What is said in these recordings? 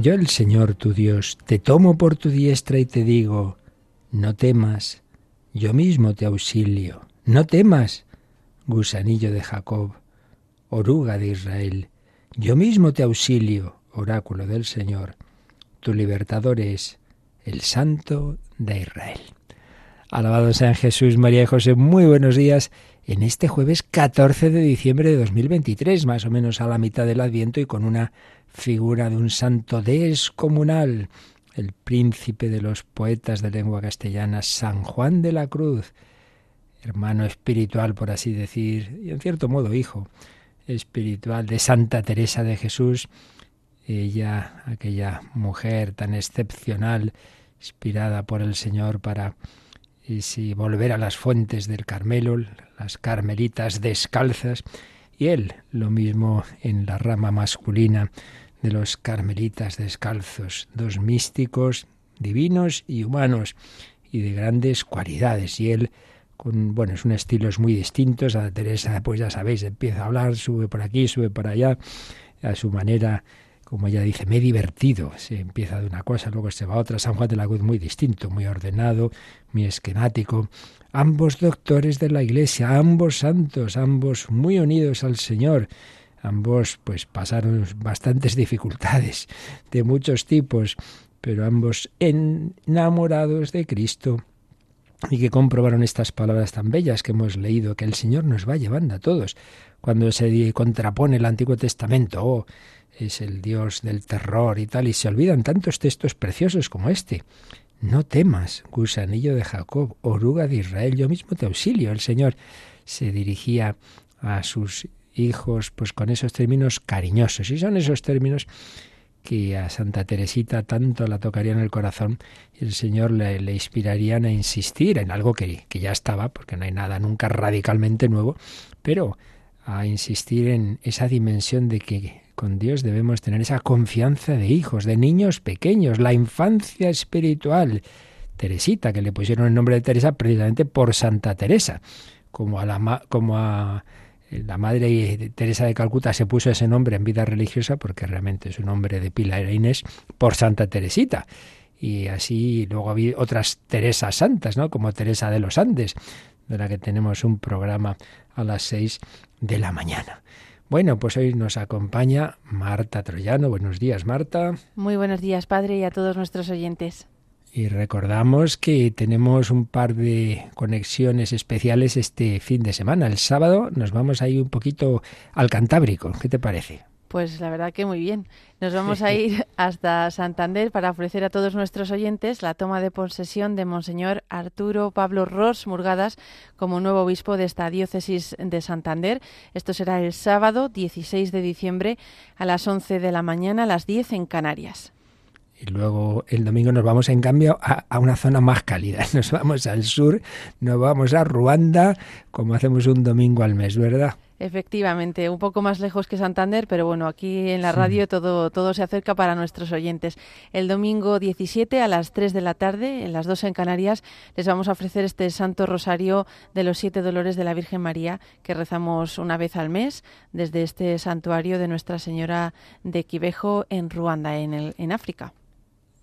Yo el Señor tu Dios te tomo por tu diestra y te digo, no temas, yo mismo te auxilio, no temas, gusanillo de Jacob, oruga de Israel, yo mismo te auxilio, oráculo del Señor, tu libertador es el Santo de Israel. Alabado sean Jesús, María y José, muy buenos días. En este jueves 14 de diciembre de 2023, más o menos a la mitad del Adviento y con una figura de un santo descomunal, el príncipe de los poetas de lengua castellana, San Juan de la Cruz, hermano espiritual, por así decir, y en cierto modo hijo espiritual de Santa Teresa de Jesús, ella, aquella mujer tan excepcional, inspirada por el Señor para y si volver a las fuentes del Carmelo, las carmelitas descalzas, y él lo mismo en la rama masculina de los carmelitas descalzos, dos místicos divinos y humanos y de grandes cualidades. Y él, con, bueno, es un estilo muy distinto. A Teresa, pues ya sabéis, empieza a hablar, sube por aquí, sube por allá, a su manera, como ella dice, me he divertido. Se empieza de una cosa, luego se va a otra. San Juan de la Cruz muy distinto, muy ordenado, muy esquemático. Ambos doctores de la Iglesia, ambos santos, ambos muy unidos al Señor Ambos pues pasaron bastantes dificultades de muchos tipos, pero ambos enamorados de Cristo y que comprobaron estas palabras tan bellas que hemos leído, que el Señor nos va llevando a todos. Cuando se contrapone el Antiguo Testamento, oh, es el Dios del terror y tal, y se olvidan tantos textos preciosos como este. No temas, gusanillo de Jacob, oruga de Israel, yo mismo te auxilio. El Señor se dirigía a sus hijos, pues con esos términos cariñosos. Y son esos términos que a Santa Teresita tanto la tocarían el corazón y el Señor le, le inspirarían a insistir en algo que, que, ya estaba, porque no hay nada nunca radicalmente nuevo, pero a insistir en esa dimensión de que con Dios debemos tener esa confianza de hijos, de niños pequeños, la infancia espiritual. Teresita, que le pusieron el nombre de Teresa precisamente por Santa Teresa, como a la como a la madre Teresa de Calcuta se puso ese nombre en vida religiosa porque realmente su nombre de pila era Inés por Santa Teresita. Y así luego había otras Teresas santas, ¿no? Como Teresa de los Andes, de la que tenemos un programa a las seis de la mañana. Bueno, pues hoy nos acompaña Marta Troyano. Buenos días, Marta. Muy buenos días, padre, y a todos nuestros oyentes. Y recordamos que tenemos un par de conexiones especiales este fin de semana. El sábado nos vamos a ir un poquito al Cantábrico. ¿Qué te parece? Pues la verdad que muy bien. Nos vamos a ir hasta Santander para ofrecer a todos nuestros oyentes la toma de posesión de Monseñor Arturo Pablo Ross Murgadas como nuevo obispo de esta diócesis de Santander. Esto será el sábado 16 de diciembre a las 11 de la mañana, a las 10 en Canarias. Y luego el domingo nos vamos en cambio a, una zona más cálida. Nos vamos al sur, nos vamos a Ruanda, como hacemos un domingo al mes, ¿verdad? Efectivamente, un poco más lejos que Santander, pero bueno, aquí en la radio todo, todo se acerca para nuestros oyentes. El domingo 17 a las 3 de la tarde, en las 2 en Canarias, les vamos a ofrecer este Santo Rosario de los Siete Dolores de la Virgen María que rezamos una vez al mes desde este santuario de Nuestra Señora de Quivejo en Ruanda, en, el, en África.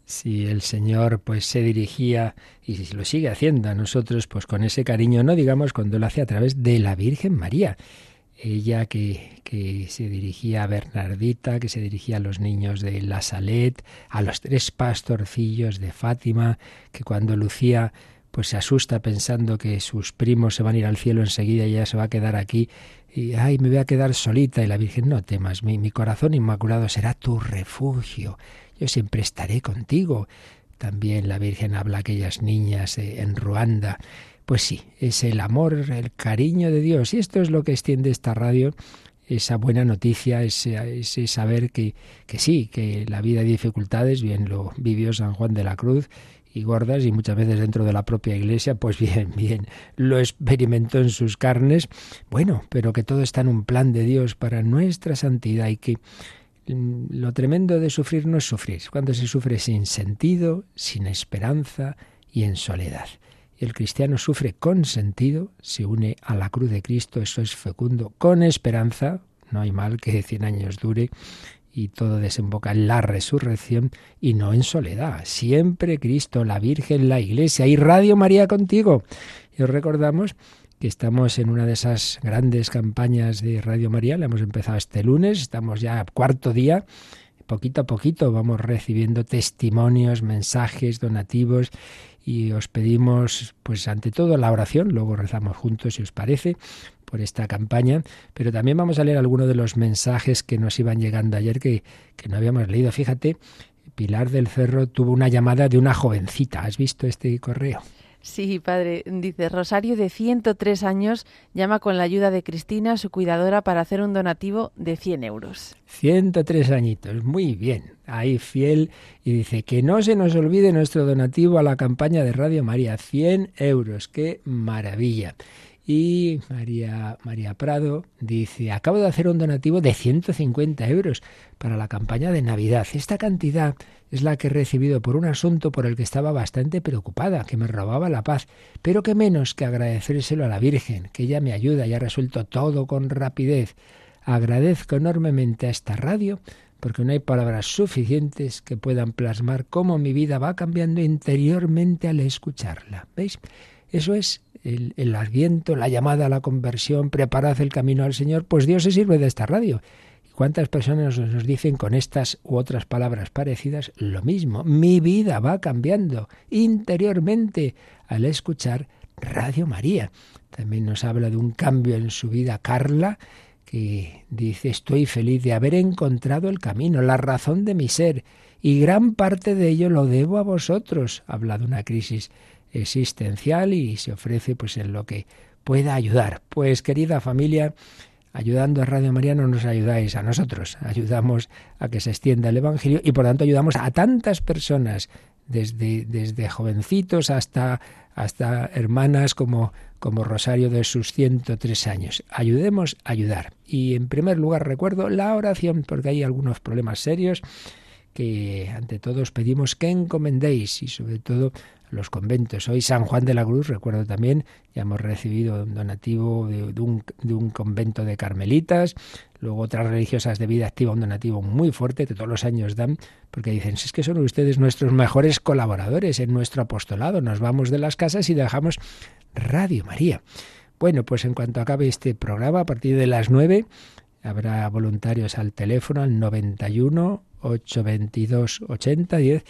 Si el Señor pues se dirigía y lo sigue haciendo a nosotros pues con ese cariño, no digamos cuando lo hace a través de la Virgen María, ella que, que se dirigía a Bernardita, que se dirigía a los niños de La Salet, a los tres pastorcillos de Fátima, que cuando Lucía pues se asusta pensando que sus primos se van a ir al cielo enseguida y ella se va a quedar aquí y ay, me voy a quedar solita y la Virgen no temas, mi, mi corazón inmaculado será tu refugio yo siempre estaré contigo. También la Virgen habla a aquellas niñas en Ruanda. Pues sí, es el amor, el cariño de Dios. Y esto es lo que extiende esta radio esa buena noticia, ese, saber que, que sí, que la vida hay dificultades, bien lo vivió San Juan de la Cruz, y gordas y muchas veces dentro de la propia iglesia, pues bien, bien, lo experimentó en sus carnes. Bueno, pero que todo está en un plan de Dios para nuestra santidad y que mm, lo tremendo de sufrir no es sufrir, cuando se sufre sin sentido, sin esperanza y en soledad. El cristiano sufre con sentido, se une a la cruz de Cristo, eso es fecundo, con esperanza, no hay mal que cien años dure, y todo desemboca en la resurrección y no en soledad. Siempre Cristo, la Virgen, la Iglesia y Radio María contigo. Y os recordamos que estamos en una de esas grandes campañas de Radio María, la hemos empezado este lunes, estamos ya a cuarto día. Poquito a poquito vamos recibiendo testimonios, mensajes, donativos y os pedimos, pues ante todo, la oración, luego rezamos juntos si os parece, por esta campaña, pero también vamos a leer algunos de los mensajes que nos iban llegando ayer que, que no habíamos leído. Fíjate, Pilar del Cerro tuvo una llamada de una jovencita. ¿Has visto este correo? Sí, padre. Dice, Rosario de 103 años llama con la ayuda de Cristina, su cuidadora, para hacer un donativo de 100 euros. 103 añitos, muy bien. Ahí fiel. Y dice, que no se nos olvide nuestro donativo a la campaña de Radio María. 100 euros, qué maravilla. Y María, María Prado dice, acabo de hacer un donativo de 150 euros para la campaña de Navidad. Esta cantidad es la que he recibido por un asunto por el que estaba bastante preocupada, que me robaba la paz, pero que menos que agradecérselo a la Virgen, que ella me ayuda y ha resuelto todo con rapidez. Agradezco enormemente a esta radio porque no hay palabras suficientes que puedan plasmar cómo mi vida va cambiando interiormente al escucharla. ¿Veis? Eso es el, adviento, la llamada a la conversión, preparad el camino al Señor, pues Dios se sirve de esta radio. ¿Cuántas personas nos dicen con estas u otras palabras parecidas lo mismo? Mi vida va cambiando interiormente al escuchar Radio María. También nos habla de un cambio en su vida Carla, que dice, estoy feliz de haber encontrado el camino, la razón de mi ser, y gran parte de ello lo debo a vosotros. Habla de una crisis existencial y se ofrece pues en lo que pueda ayudar. Pues querida familia, ayudando a Radio María no nos ayudáis a nosotros, ayudamos a que se extienda el Evangelio y por tanto ayudamos a tantas personas, desde, desde jovencitos hasta, hasta hermanas como, como Rosario de sus 103 años. Ayudemos a ayudar. Y en primer lugar recuerdo la oración, porque hay algunos problemas serios que ante todos pedimos que encomendéis y sobre todo los conventos. Hoy San Juan de la Cruz, recuerdo también, ya hemos recibido un donativo de, un, de, un, convento de carmelitas, luego otras religiosas de vida activa, un donativo muy fuerte que todos los años dan, porque dicen, si es que son ustedes nuestros mejores colaboradores en nuestro apostolado, nos vamos de las casas y dejamos Radio María. Bueno, pues en cuanto acabe este programa, a partir de las 9, habrá voluntarios al teléfono al 91 822 8010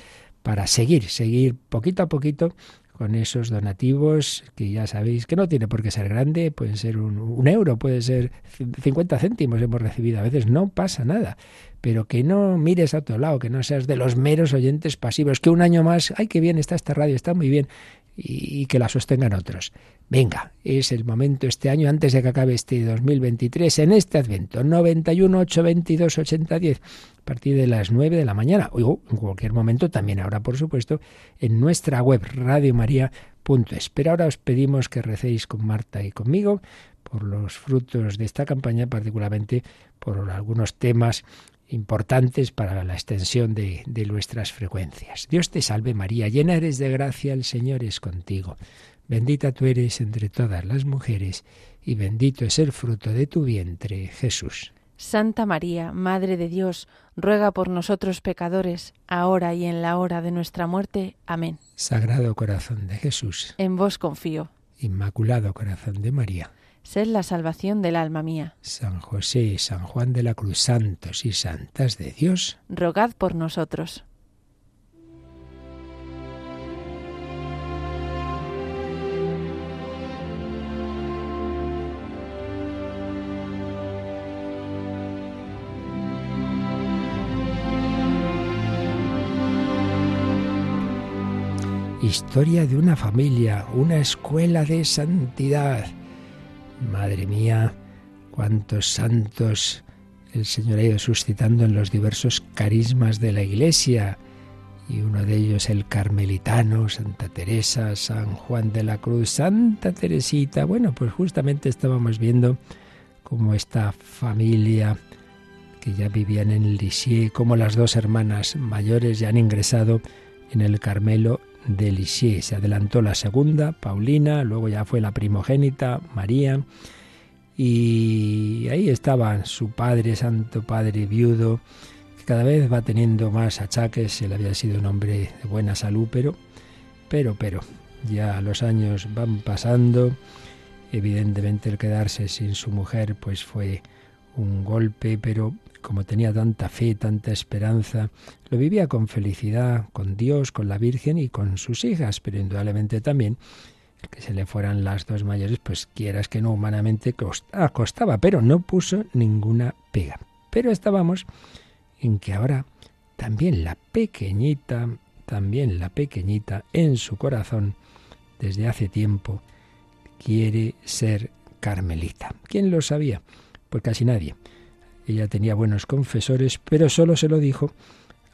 para seguir, seguir poquito a poquito con esos donativos que ya sabéis que no tiene por qué ser grande, puede ser un, euro, puede ser 50 céntimos hemos recibido, a veces no pasa nada, pero que no mires a otro lado, que no seas de los meros oyentes pasivos, que un año más, ay, qué bien está esta radio, está muy bien, y, que la sostengan otros. Venga, es el momento este año, antes de que acabe este 2023, en este Advento, 91 822 8010, a partir de las 9 de la mañana, o en cualquier momento, también ahora, por supuesto, en nuestra web radiomaria.es. Pero ahora os pedimos que recéis con Marta y conmigo por los frutos de esta campaña, particularmente por algunos temas importantes para la extensión de, de, nuestras frecuencias. Dios te salve María, llena eres de gracia, el Señor es contigo. Bendita tú eres entre todas las mujeres, y bendito es el fruto de tu vientre, Jesús. Santa María, Madre de Dios, ruega por nosotros pecadores, ahora y en la hora de nuestra muerte. Amén. Sagrado corazón de Jesús. En vos confío. Inmaculado corazón de María Sed la salvación del alma mía. San José, San Juan de la Cruz, santos y santas de Dios, rogad por nosotros. Historia de una familia, una escuela de santidad Madre mía, cuántos santos el Señor ha ido suscitando en los diversos carismas de la Iglesia, y uno de ellos el carmelitano, Santa Teresa, San Juan de la Cruz, Santa Teresita. Bueno, pues justamente estábamos viendo cómo esta familia que ya vivían en Lisieux, como las dos hermanas mayores ya han ingresado en el Carmelo de. Se adelantó la segunda, Paulina, luego ya fue la primogénita, María, y ahí estaba su padre, santo padre viudo, que cada vez va teniendo más achaques, él había sido un hombre de buena salud, pero, pero, pero, ya los años van pasando, evidentemente el quedarse sin su mujer pues fue un golpe, pero como tenía tanta fe, tanta esperanza, lo vivía con felicidad, con Dios, con la Virgen y con sus hijas, pero indudablemente también que se le fueran las dos mayores, pues quieras que no humanamente costaba, costaba, pero no puso ninguna pega. Pero estábamos en que ahora también la pequeñita, también la pequeñita en su corazón, desde hace tiempo, quiere ser carmelita. ¿Quién lo sabía? Pues casi nadie. Ella tenía buenos confesores, pero solo se lo dijo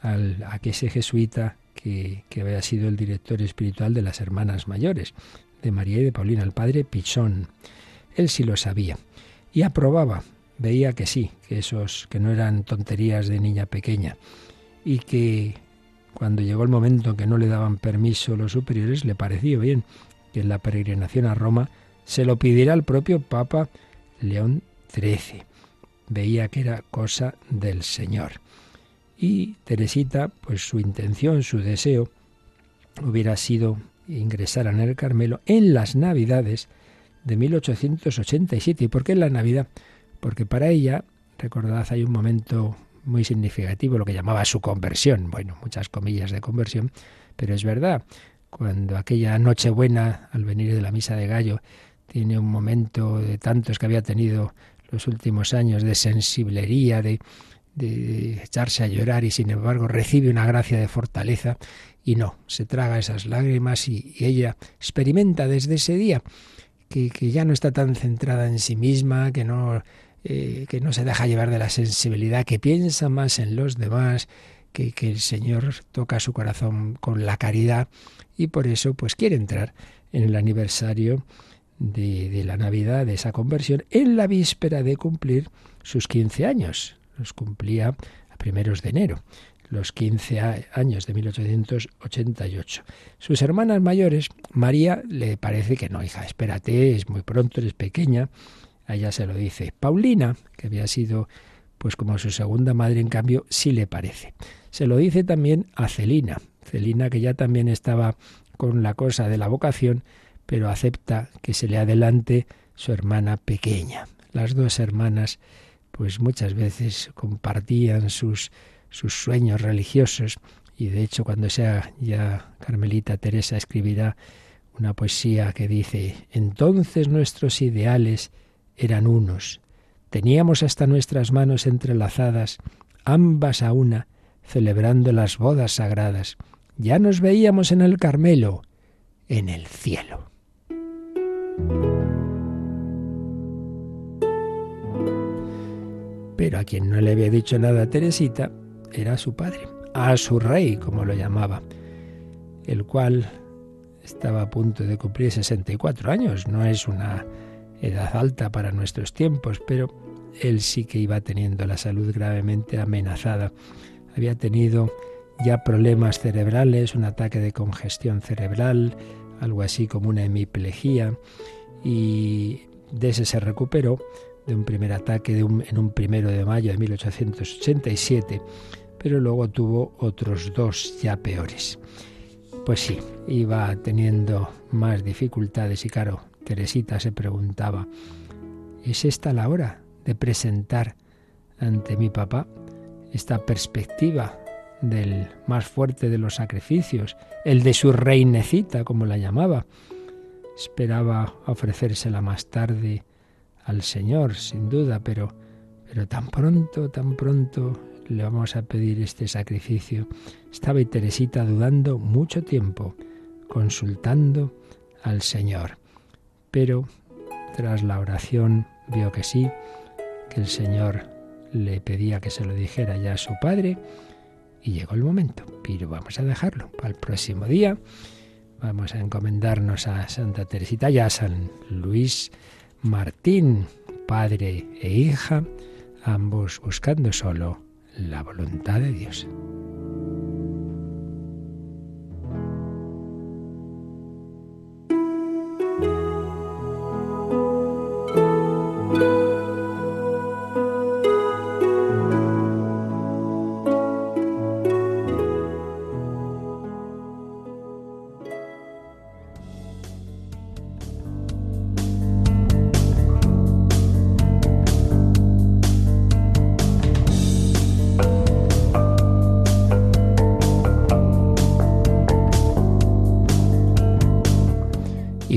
a ese jesuita que, que, había sido el director espiritual de las hermanas mayores, de María y de Paulina, el padre Pichón. Él sí lo sabía y aprobaba, veía que sí, que esos que no eran tonterías de niña pequeña y que cuando llegó el momento en que no le daban permiso los superiores, le pareció bien que en la peregrinación a Roma se lo pidiera al propio Papa León XIII veía que era cosa del Señor. Y Teresita, pues su intención, su deseo, hubiera sido ingresar en el Carmelo en las Navidades de 1887. ¿Y por qué en la Navidad? Porque para ella, recordad, hay un momento muy significativo, lo que llamaba su conversión. Bueno, muchas comillas de conversión, pero es verdad. Cuando aquella Nochebuena, al venir de la misa de Gallo, tiene un momento de tantos que había tenido los últimos años de sensiblería, de, echarse a llorar y sin embargo recibe una gracia de fortaleza y no, se traga esas lágrimas y, ella experimenta desde ese día que, ya no está tan centrada en sí misma, que no, eh, que no se deja llevar de la sensibilidad, que piensa más en los demás, que, que el Señor toca su corazón con la caridad y por eso pues quiere entrar en el aniversario de, la Navidad, de esa conversión, en la víspera de cumplir sus 15 años. Los cumplía a primeros de enero, los 15 años de 1888. Sus hermanas mayores, María le parece que no, hija, espérate, es muy pronto, eres pequeña. A ella se lo dice. Paulina, que había sido pues como su segunda madre, en cambio, sí le parece. Se lo dice también a Celina. Celina, que ya también estaba con la cosa de la vocación, pero acepta que se le adelante su hermana pequeña. Las dos hermanas, pues muchas veces compartían sus, sus sueños religiosos y de hecho cuando sea ya Carmelita Teresa escribirá una poesía que dice, entonces nuestros ideales eran unos, teníamos hasta nuestras manos entrelazadas, ambas a una, celebrando las bodas sagradas, ya nos veíamos en el Carmelo, en el cielo. Pero a quien no le había dicho nada a Teresita era a su padre, a su rey, como lo llamaba, el cual estaba a punto de cumplir 64 años. No es una edad alta para nuestros tiempos, pero él sí que iba teniendo la salud gravemente amenazada. Había tenido ya problemas cerebrales, un ataque de congestión cerebral, algo así como una hemiplegia, y de ese se recuperó de un primer ataque en un primero de mayo de 1887, pero luego tuvo otros dos ya peores. Pues sí, iba teniendo más dificultades y claro, Teresita se preguntaba, ¿es esta la hora de presentar ante mi papá esta perspectiva del más fuerte de los sacrificios, el de su reinecita, como la llamaba. Esperaba ofrecérsela más tarde al Señor, sin duda, pero, pero tan pronto, tan pronto le vamos a pedir este sacrificio. Estaba y Teresita dudando mucho tiempo, consultando al Señor. Pero tras la oración vio que sí, que el Señor le pedía que se lo dijera ya a su padre y llegó el momento. Pero vamos a dejarlo para el próximo día. Vamos a encomendarnos a Santa Teresita y a San Luis Martín, padre e hija, ambos buscando solo la voluntad de Dios.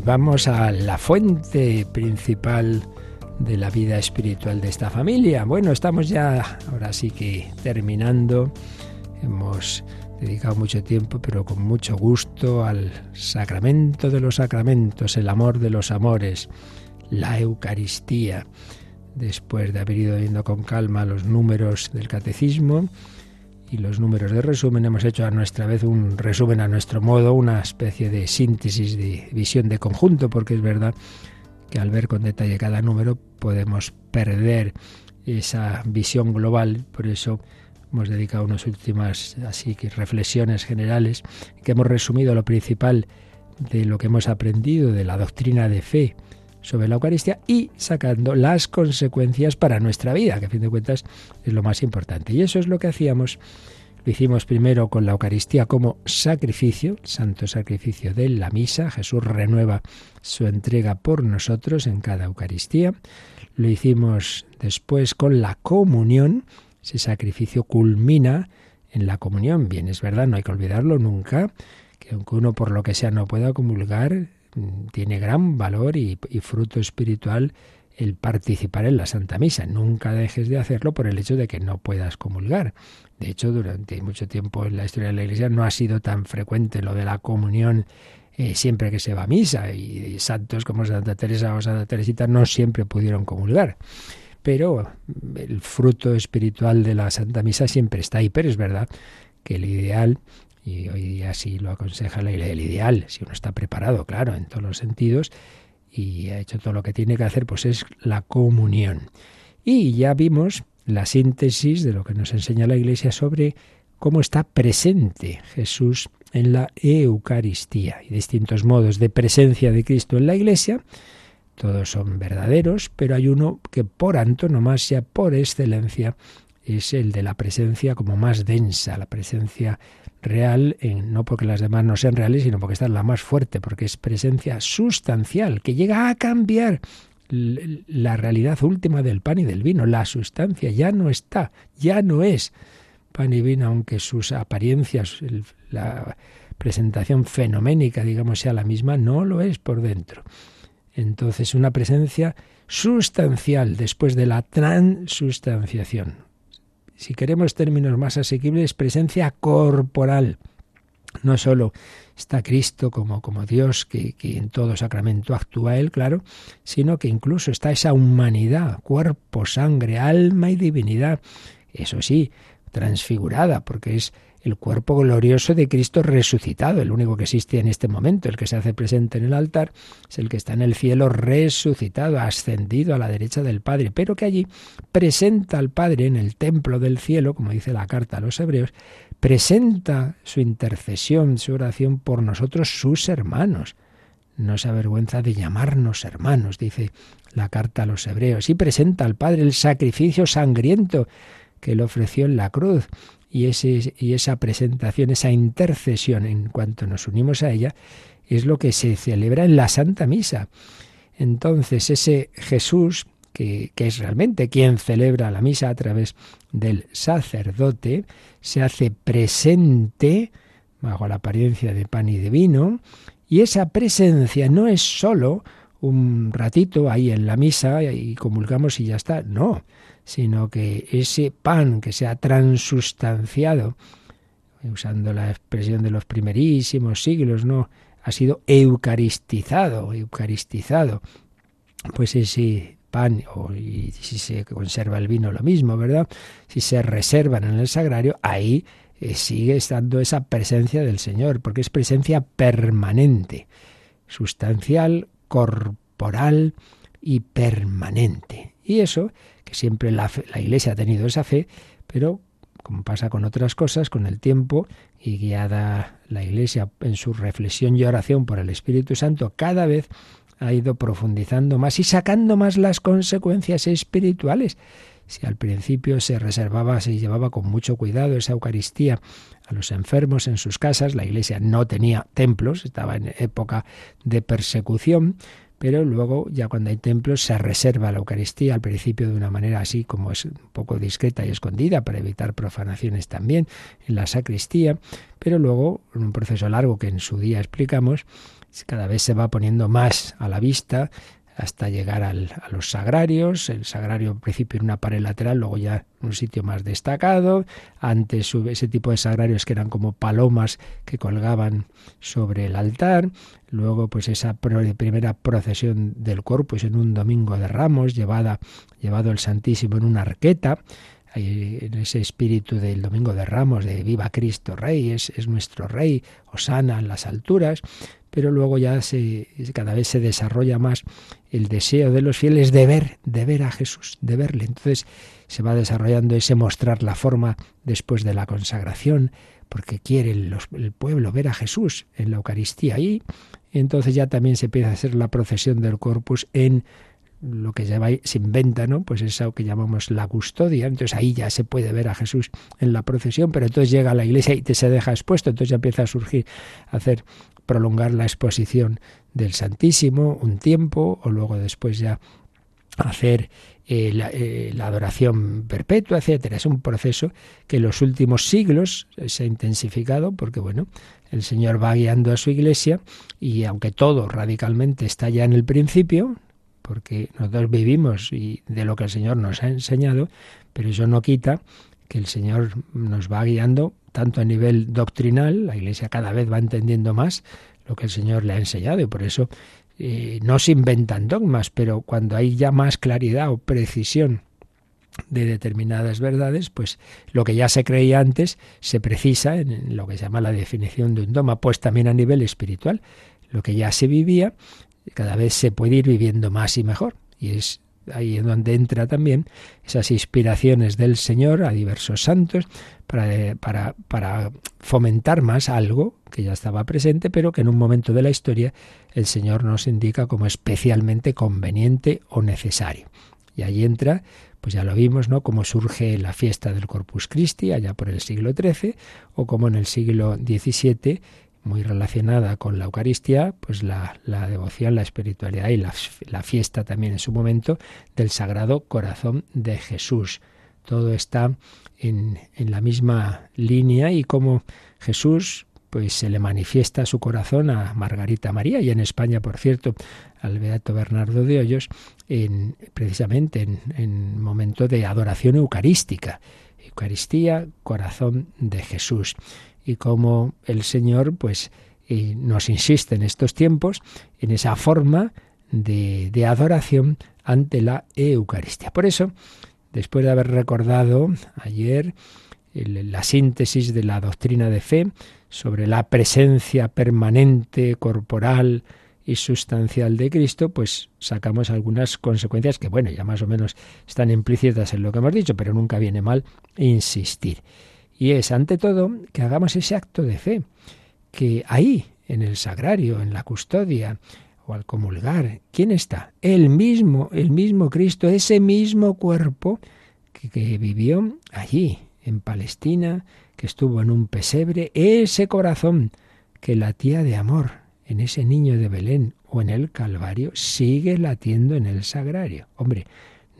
Vamos a la fuente principal de la vida espiritual de esta familia. Bueno, estamos ya ahora sí que terminando. Hemos dedicado mucho tiempo, pero con mucho gusto, al sacramento de los sacramentos, el amor de los amores, la Eucaristía. Después de haber ido viendo con calma los números del catecismo, y los números de resumen, hemos hecho a nuestra vez un resumen a nuestro modo, una especie de síntesis de visión de conjunto, porque es verdad que al ver con detalle cada número podemos perder esa visión global, por eso hemos dedicado unas últimas así que reflexiones generales que hemos resumido lo principal de lo que hemos aprendido de la doctrina de fe sobre la Eucaristía y sacando las consecuencias para nuestra vida, que a fin de cuentas es lo más importante. Y eso es lo que hacíamos. Lo hicimos primero con la Eucaristía como sacrificio, santo sacrificio de la misa. Jesús renueva su entrega por nosotros en cada Eucaristía. Lo hicimos después con la comunión. Ese sacrificio culmina en la comunión. Bien, es verdad, no hay que olvidarlo nunca, que aunque uno por lo que sea no pueda comulgar, tiene gran valor y, fruto espiritual el participar en la Santa Misa. Nunca dejes de hacerlo por el hecho de que no puedas comulgar. De hecho, durante mucho tiempo en la historia de la Iglesia no ha sido tan frecuente lo de la comunión eh, siempre que se va a misa. Y, santos como Santa Teresa o Santa Teresita no siempre pudieron comulgar. Pero el fruto espiritual de la Santa Misa siempre está ahí. Pero es verdad que el ideal y hoy día sí lo aconseja la el ideal, si uno está preparado, claro, en todos los sentidos y ha hecho todo lo que tiene que hacer, pues es la comunión. Y ya vimos la síntesis de lo que nos enseña la Iglesia sobre cómo está presente Jesús en la Eucaristía y distintos modos de presencia de Cristo en la Iglesia. Todos son verdaderos, pero hay uno que por antonomasia, por excelencia, es el de la presencia como más densa, la presencia real, no porque las demás no sean reales, sino porque esta es la más fuerte, porque es presencia sustancial, que llega a cambiar la realidad última del pan y del vino. La sustancia ya no está, ya no es pan y vino, aunque sus apariencias, la presentación fenoménica, digamos, sea la misma, no lo es por dentro. Entonces, una presencia sustancial después de la transustanciación si queremos términos más asequibles, presencia corporal. No solo está Cristo como, como Dios, que, que, en todo sacramento actúa Él, claro, sino que incluso está esa humanidad, cuerpo, sangre, alma y divinidad. Eso sí, transfigurada, porque es el cuerpo glorioso de Cristo resucitado, el único que existe en este momento, el que se hace presente en el altar, es el que está en el cielo resucitado, ascendido a la derecha del Padre, pero que allí presenta al Padre en el templo del cielo, como dice la carta a los hebreos, presenta su intercesión, su oración por nosotros, sus hermanos. No se avergüenza de llamarnos hermanos, dice la carta a los hebreos, y presenta al Padre el sacrificio sangriento que él ofreció en la cruz y, ese, y esa presentación, esa intercesión en cuanto nos unimos a ella, es lo que se celebra en la Santa Misa. Entonces ese Jesús, que, que, es realmente quien celebra la misa a través del sacerdote, se hace presente bajo la apariencia de pan y de vino, y esa presencia no es sólo un ratito ahí en la misa y comulgamos y ya está, no, sino que ese pan que se ha transustanciado, usando la expresión de los primerísimos siglos, no, ha sido eucaristizado, eucaristizado. Pues ese pan o si se conserva el vino lo mismo, ¿verdad? Si se reservan en el sagrario, ahí eh, sigue estando esa presencia del Señor, porque es presencia permanente, sustancial, corporal y permanente. Y eso, que siempre la, la Iglesia ha tenido esa fe, pero como pasa con otras cosas, con el tiempo y guiada la Iglesia en su reflexión y oración por el Espíritu Santo, cada vez ha ido profundizando más y sacando más las consecuencias espirituales. Si al principio se reservaba, se llevaba con mucho cuidado esa Eucaristía a los enfermos en sus casas, la Iglesia no tenía templos, estaba en época de persecución, pero luego ya cuando hay templos se reserva la Eucaristía al principio de una manera así como es un poco discreta y escondida para evitar profanaciones también en la sacristía, pero luego en un proceso largo que en su día explicamos, cada vez se va poniendo más a la vista hasta llegar al, a los sagrarios. El sagrario al principio en una pared lateral, luego ya un sitio más destacado. Antes ese tipo de sagrarios que eran como palomas que colgaban sobre el altar. Luego pues esa primera procesión del corpus en un domingo de ramos, llevada, llevado el Santísimo en una arqueta en ese espíritu del Domingo de Ramos, de Viva Cristo Rey, es, es nuestro Rey, Osana en las alturas, pero luego ya se, cada vez se desarrolla más el deseo de los fieles de ver, de ver a Jesús, de verle. Entonces se va desarrollando ese mostrar la forma después de la consagración, porque quiere el, pueblo ver a Jesús en la Eucaristía y entonces ya también se empieza a hacer la procesión del corpus en lo que se inventa, ¿no? Pues eso que llamamos la custodia. Entonces ahí ya se puede ver a Jesús en la procesión, pero entonces llega a la iglesia y te se deja expuesto, entonces ya empieza a surgir, a hacer prolongar la exposición del Santísimo un tiempo o luego después ya hacer eh, eh, la, adoración perpetua, etcétera. Es un proceso que en los últimos siglos se ha intensificado porque, bueno, el Señor va guiando a su iglesia y aunque todo radicalmente está ya en el principio, porque nosotros vivimos y de lo que el Señor nos ha enseñado, pero eso no quita que el Señor nos va guiando tanto a nivel doctrinal, la Iglesia cada vez va entendiendo más lo que el Señor le ha enseñado y por eso eh, no se inventan dogmas, pero cuando hay ya más claridad o precisión de determinadas verdades, pues lo que ya se creía antes se precisa en lo que se llama la definición de un dogma, pues también a nivel espiritual. Lo que ya se vivía, cada vez se puede ir viviendo más y mejor. Y es ahí en donde entra también esas inspiraciones del Señor a diversos santos para, para, para, fomentar más algo que ya estaba presente, pero que en un momento de la historia el Señor nos indica como especialmente conveniente o necesario. Y ahí entra, pues ya lo vimos, ¿no? Cómo surge la fiesta del Corpus Christi allá por el siglo XIII, o como en el siglo XVII muy relacionada con la Eucaristía, pues la, devoción, la espiritualidad y la, la, fiesta también en su momento del Sagrado Corazón de Jesús. Todo está en, en la misma línea y como Jesús pues se le manifiesta su corazón a Margarita María y en España, por cierto, al Beato Bernardo de Hoyos, en, precisamente en, en momento de adoración eucarística. Eucaristía, corazón de Jesús y cómo el Señor pues eh, nos insiste en estos tiempos en esa forma de, de adoración ante la Eucaristía. Por eso, después de haber recordado ayer la síntesis de la doctrina de fe sobre la presencia permanente, corporal y sustancial de Cristo, pues sacamos algunas consecuencias que, bueno, ya más o menos están implícitas en lo que hemos dicho, pero nunca viene mal insistir. Y es, ante todo, que hagamos ese acto de fe, que ahí, en el sagrario, en la custodia o al comulgar, ¿quién está? El mismo, el mismo Cristo, ese mismo cuerpo que, vivió allí, en Palestina, que estuvo en un pesebre, ese corazón que latía de amor en ese niño de Belén o en el Calvario, sigue latiendo en el sagrario. Hombre,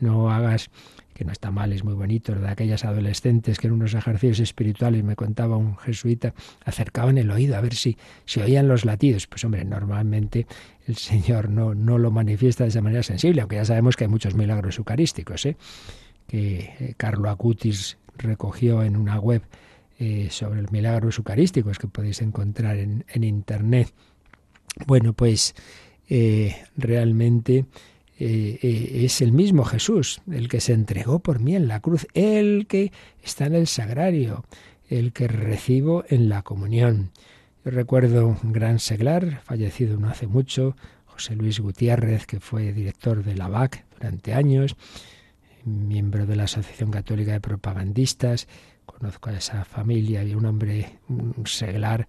no hagas que no está mal, es muy bonito, de aquellas adolescentes que en unos ejercicios espirituales, me contaba un jesuita, acercaban el oído a ver si, si oían los latidos. Pues hombre, normalmente el Señor no, no lo manifiesta de esa manera sensible, aunque ya sabemos que hay muchos milagros eucarísticos, ¿eh? que eh, Carlo Acutis recogió en una web eh, sobre los milagros eucarísticos que podéis encontrar en, en internet. Bueno, pues realmente eh, eh, es el mismo Jesús, el que se entregó por mí en la cruz, el que está en el sagrario, el que recibo en la comunión. Yo recuerdo un gran seglar, fallecido no hace mucho, José Luis Gutiérrez, que fue director de la BAC durante años, miembro de la Asociación Católica de Propagandistas. Conozco a esa familia y un hombre, un seglar,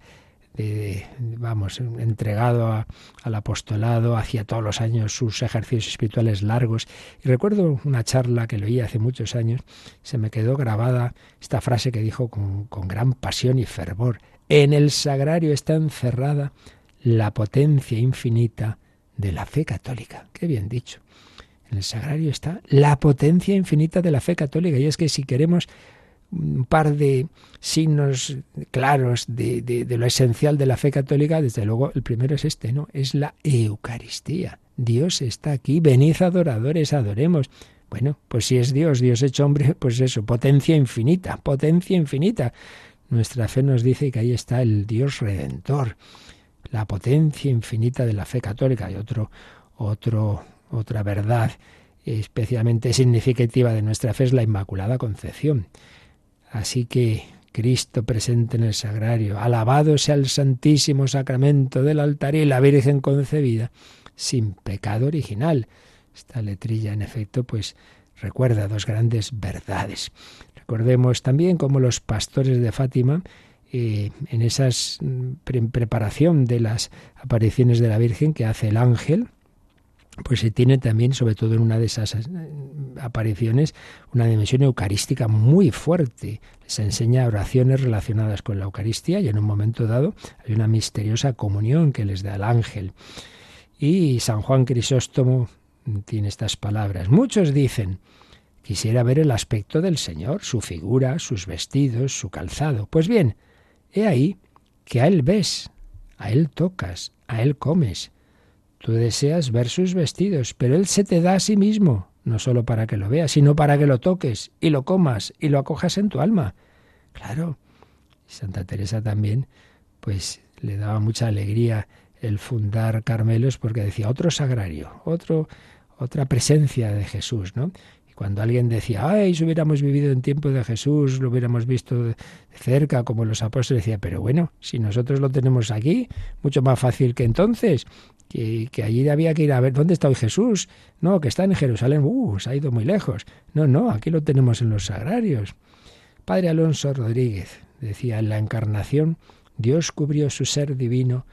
de, vamos, entregado al apostolado, hacía todos los años sus ejercicios espirituales largos. Y recuerdo una charla que lo oí hace muchos años, se me quedó grabada esta frase que dijo con, con gran pasión y fervor. En el sagrario está encerrada la potencia infinita de la fe católica. Qué bien dicho. En el sagrario está la potencia infinita de la fe católica. Y es que si queremos un par de signos claros de, de, lo esencial de la fe católica, desde luego el primero es este, ¿no? Es la Eucaristía. Dios está aquí, venid adoradores, adoremos. Bueno, pues si es Dios, Dios hecho hombre, pues eso, potencia infinita, potencia infinita. Nuestra fe nos dice que ahí está el Dios redentor la potencia infinita de la fe católica y otro, otro, otra verdad especialmente significativa de nuestra fe es la Inmaculada Concepción. Así que Cristo presente en el sagrario, alabado sea el Santísimo Sacramento del altar y la Virgen concebida sin pecado original. Esta letrilla, en efecto, pues recuerda dos grandes verdades. Recordemos también cómo los pastores de Fátima eh, en esa mm, preparación de las apariciones de la Virgen que hace el ángel, pues se tiene también, sobre todo en una de esas eh, apariciones, una dimensión eucarística muy fuerte. Se enseña oraciones relacionadas con la Eucaristía y en un momento dado hay una misteriosa comunión que les da el ángel. Y San Juan Crisóstomo tiene estas palabras. Muchos dicen, quisiera ver el aspecto del Señor, su figura, sus vestidos, su calzado. Pues bien, He ahí que a Él ves, a Él tocas, a Él comes. Tú deseas ver sus vestidos, pero Él se te da a sí mismo, no solo para que lo veas, sino para que lo toques y lo comas y lo acojas en tu alma. Claro, Santa Teresa también, pues le daba mucha alegría el fundar Carmelos porque decía otro sagrario, otro, otra presencia de Jesús, ¿no? Cuando alguien decía, ay, si hubiéramos vivido en tiempo de Jesús, lo hubiéramos visto de cerca, como los apóstoles, decía, pero bueno, si nosotros lo tenemos aquí, mucho más fácil que entonces, que, allí había que ir a ver dónde está hoy Jesús. No, que está en Jerusalén, uh, se ha ido muy lejos. No, no, aquí lo tenemos en los sagrarios. Padre Alonso Rodríguez decía, en la encarnación, Dios cubrió su ser divino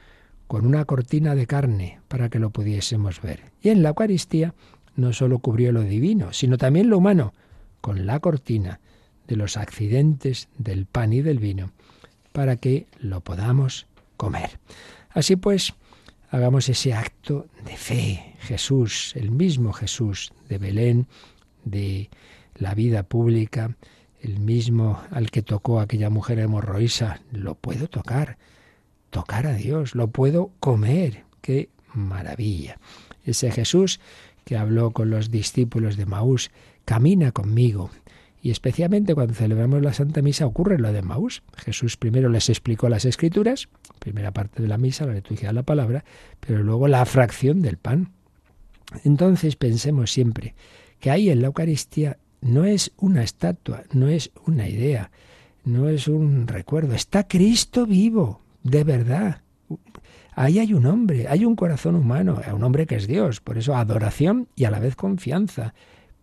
con una cortina de carne para que lo pudiésemos ver. Y en la Eucaristía, no sólo cubrió lo divino, sino también lo humano, con la cortina de los accidentes del pan y del vino, para que lo podamos comer. Así pues, hagamos ese acto de fe. Jesús, el mismo Jesús de Belén, de la vida pública, el mismo al que tocó aquella mujer hemorroísa, lo puedo tocar, tocar a Dios, lo puedo comer. ¡Qué maravilla! Ese Jesús que habló con los discípulos de Maús, camina conmigo. Y especialmente cuando celebramos la Santa Misa ocurre lo de Maús. Jesús primero les explicó las escrituras, primera parte de la misa, la liturgia de la palabra, pero luego la fracción del pan. Entonces pensemos siempre que ahí en la Eucaristía no es una estatua, no es una idea, no es un recuerdo, está Cristo vivo, de verdad. Ahí hay un hombre, hay un corazón humano, un hombre que es Dios. Por eso adoración y a la vez confianza.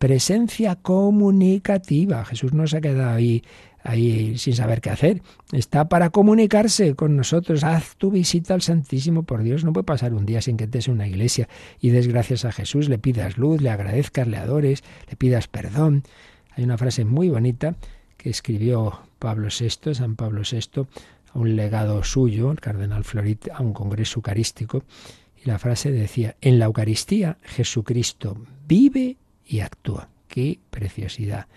Presencia comunicativa. Jesús no se ha quedado ahí, ahí sin saber qué hacer. Está para comunicarse con nosotros. Haz tu visita al Santísimo por Dios. No puede pasar un día sin que estés en una iglesia y des gracias a Jesús, le pidas luz, le agradezcas, le adores, le pidas perdón. Hay una frase muy bonita que escribió Pablo VI, San Pablo VI, un legado suyo, el cardenal Florit, a un congreso eucarístico, y la frase decía, en la Eucaristía Jesucristo vive y actúa. ¡Qué preciosidad!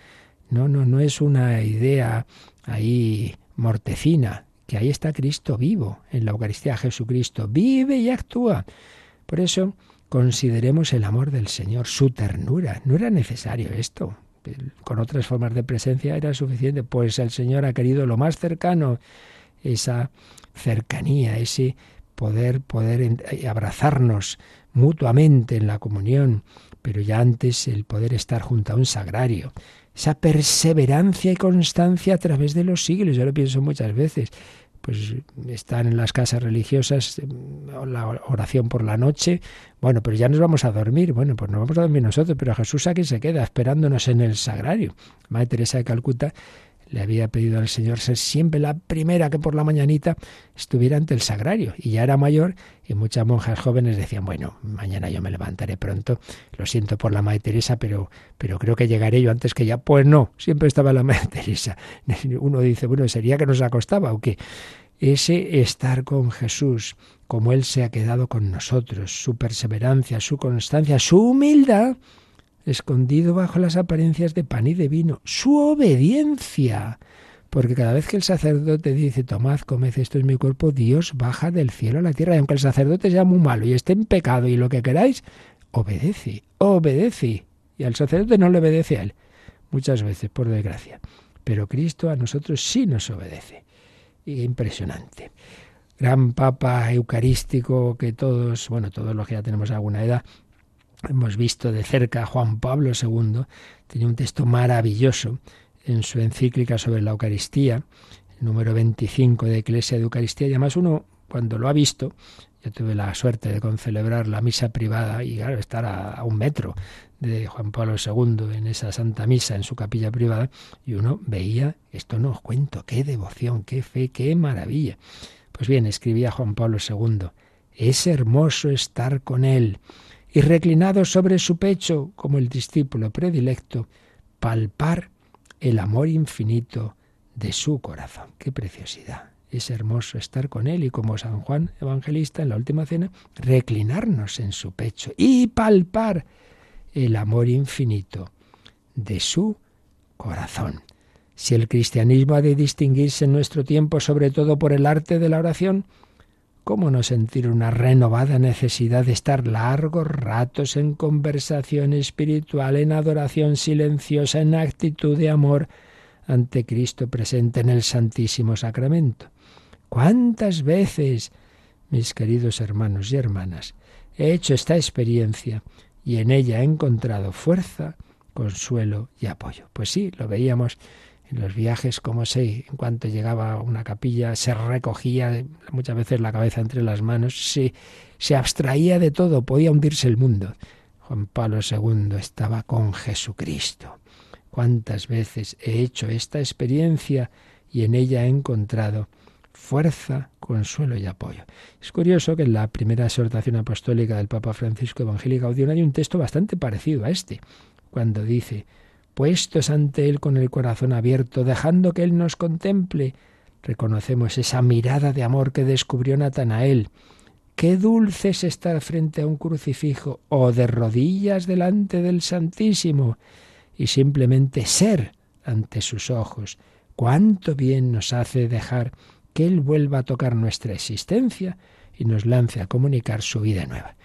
No, no, no es una idea ahí mortecina, que ahí está Cristo vivo, en la Eucaristía Jesucristo vive y actúa. Por eso consideremos el amor del Señor, su ternura. No era necesario esto. Con otras formas de presencia era suficiente, pues el Señor ha querido lo más cercano esa cercanía, ese poder, poder abrazarnos mutuamente en la comunión, pero ya antes el poder estar junto a un sagrario, esa perseverancia y constancia a través de los siglos. Yo lo pienso muchas veces. Pues están en las casas religiosas, la oración por la noche, bueno, pero ya nos vamos a dormir, bueno, pues nos vamos a dormir nosotros, pero Jesús aquí se queda esperándonos en el sagrario. Madre Teresa de Calcuta le había pedido al Señor ser siempre la primera que por la mañanita estuviera ante el sagrario. Y ya era mayor y muchas monjas jóvenes decían, bueno, mañana yo me levantaré pronto, lo siento por la Madre Teresa, pero, pero creo que llegaré yo antes que ya. Pues no, siempre estaba la Madre Teresa. Uno dice, bueno, sería que nos acostaba o qué. Ese estar con Jesús, como Él se ha quedado con nosotros, su perseverancia, su constancia, su humildad, escondido bajo las apariencias de pan y de vino, su obediencia. Porque cada vez que el sacerdote dice, tomad, comed, esto es mi cuerpo, Dios baja del cielo a la tierra. Y aunque el sacerdote sea muy malo y esté en pecado y lo que queráis, obedece, obedece. Y al sacerdote no le obedece a él, muchas veces, por desgracia. Pero Cristo a nosotros sí nos obedece. Y impresionante. Gran Papa Eucarístico que todos, bueno, todos los que ya tenemos alguna edad, hemos visto de cerca a Juan Pablo II, tenía un texto maravilloso en su encíclica sobre la Eucaristía, el número 25 de Iglesia de Eucaristía, y además uno, cuando lo ha visto, yo tuve la suerte de concelebrar la misa privada y claro, estar a, un metro de Juan Pablo II en esa Santa Misa en su capilla privada, y uno veía, esto no os cuento, qué devoción, qué fe, qué maravilla. Pues bien, escribía Juan Pablo II, es hermoso estar con él y reclinado sobre su pecho, como el discípulo predilecto, palpar el amor infinito de su corazón. ¡Qué preciosidad! Es hermoso estar con él y como San Juan Evangelista en la última cena, reclinarnos en su pecho y palpar el amor infinito de su corazón. Si el cristianismo ha de distinguirse en nuestro tiempo sobre todo por el arte de la oración, ¿Cómo no sentir una renovada necesidad de estar largos ratos en conversación espiritual, en adoración silenciosa, en actitud de amor ante Cristo presente en el Santísimo Sacramento? ¿Cuántas veces, mis queridos hermanos y hermanas, he hecho esta experiencia y en ella he encontrado fuerza, consuelo y apoyo? Pues sí, lo veíamos en los viajes, como sé, en cuanto llegaba a una capilla, se recogía muchas veces la cabeza entre las manos, se, se abstraía de todo, podía hundirse el mundo. Juan Pablo II estaba con Jesucristo. ¿Cuántas veces he hecho esta experiencia y en ella he encontrado fuerza, consuelo y apoyo? Es curioso que en la primera exhortación apostólica del Papa Francisco Evangelii Gaudium hay un texto bastante parecido a este, cuando dice puestos ante Él con el corazón abierto, dejando que Él nos contemple, reconocemos esa mirada de amor que descubrió Natanael. Qué dulce es estar frente a un crucifijo o de rodillas delante del Santísimo y simplemente ser ante sus ojos. Cuánto bien nos hace dejar que Él vuelva a tocar nuestra existencia y nos lance a comunicar su vida nueva.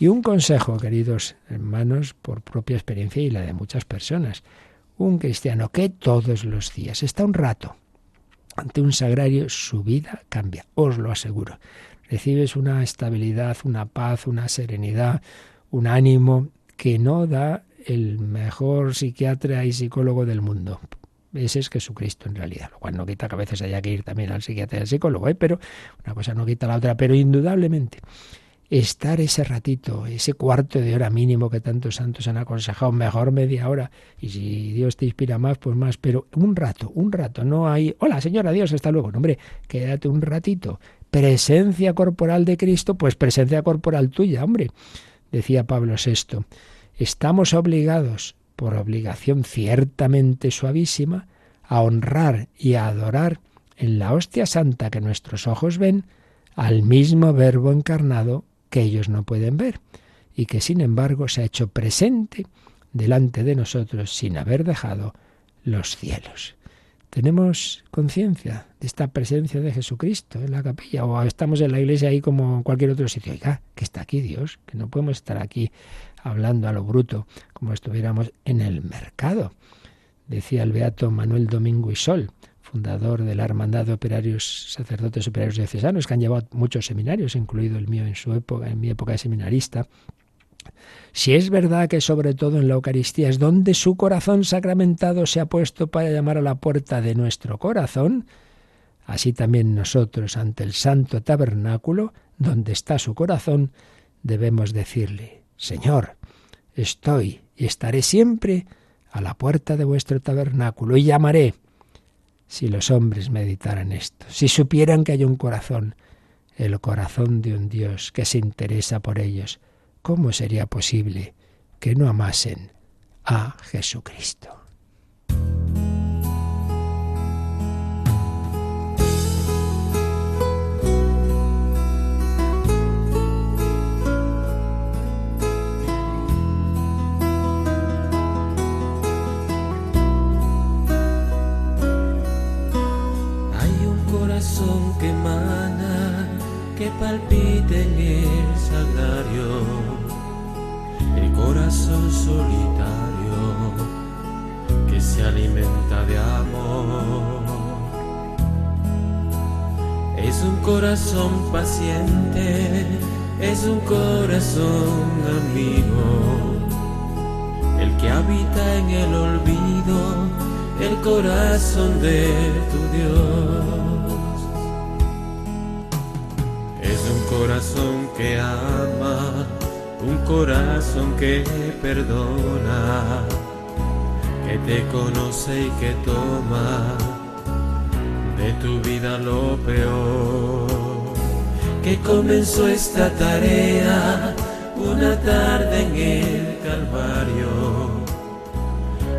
Y un consejo, queridos hermanos, por propia experiencia y la de muchas personas. Un cristiano que todos los días está un rato ante un sagrario, su vida cambia, os lo aseguro. Recibes una estabilidad, una paz, una serenidad, un ánimo que no da el mejor psiquiatra y psicólogo del mundo. Ese es Jesucristo en realidad, lo cual no quita que a veces haya que ir también al psiquiatra y al psicólogo, ¿eh? pero una cosa no quita la otra, pero indudablemente estar ese ratito, ese cuarto de hora mínimo que tantos santos han aconsejado, mejor media hora, y si Dios te inspira más, pues más, pero un rato, un rato, no hay, hola señora, Dios, hasta luego, no, hombre, quédate un ratito, presencia corporal de Cristo, pues presencia corporal tuya, hombre, decía Pablo VI, estamos obligados, por obligación ciertamente suavísima, a honrar y a adorar en la hostia santa que nuestros ojos ven, al mismo verbo encarnado que ellos no pueden ver y que sin embargo se ha hecho presente delante de nosotros sin haber dejado los cielos. ¿Tenemos conciencia de esta presencia de Jesucristo en la capilla? ¿O estamos en la iglesia ahí como en cualquier otro sitio? Oiga, que está aquí Dios, que no podemos estar aquí hablando a lo bruto como estuviéramos en el mercado. Decía el beato Manuel Domingo y Sol, fundador de la Hermandad de Operarios, Sacerdotes Operarios Diocesanos, que han llevado muchos seminarios, incluido el mío en su época, en mi época de seminarista. Si es verdad que sobre todo en la Eucaristía es donde su corazón sacramentado se ha puesto para llamar a la puerta de nuestro corazón, así también nosotros ante el santo tabernáculo, donde está su corazón, debemos decirle, Señor, estoy y estaré siempre a la puerta de vuestro tabernáculo y llamaré. Si los hombres meditaran esto, si supieran que hay un corazón, el corazón de un Dios que se interesa por ellos, ¿cómo sería posible que no amasen a Jesucristo? Palpite en el salario, el corazón solitario que se alimenta de amor. Es un corazón paciente, es un corazón amigo, el que habita en el olvido, el corazón de tu Dios. Corazón que ama, un corazón que perdona, que te conoce y que toma de tu vida lo peor. Que comenzó esta tarea una tarde en el Calvario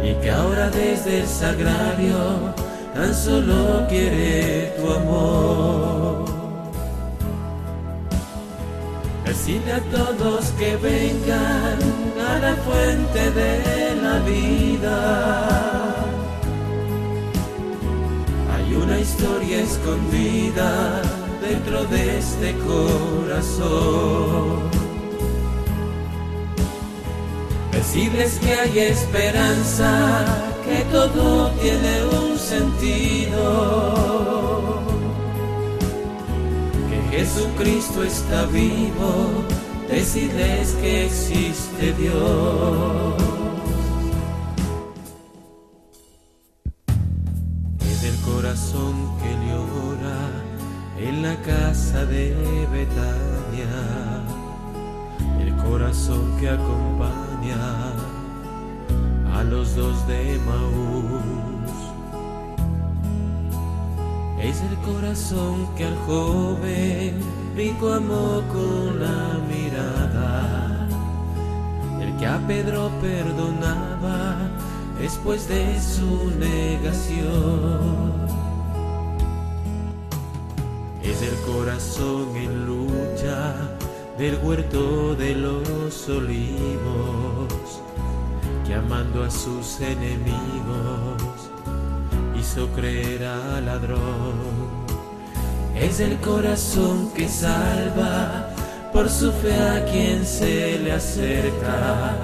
y que ahora desde el sagrario tan solo quiere tu amor. Decide a todos que vengan a la fuente de la vida. Hay una historia escondida dentro de este corazón. Decirles que hay esperanza, que todo tiene un sentido Jesucristo está vivo, decides que existe Dios. Es el corazón que llora en la casa de Betania, el corazón que acompaña a los dos de Maús es el corazón que al joven rico amó con la mirada. El que a Pedro perdonaba después de su negación. Es el corazón en lucha del huerto de los olivos que amando a sus enemigos hizo creer al ladrón. Es el corazón que salva por su fe a quien se le acerca,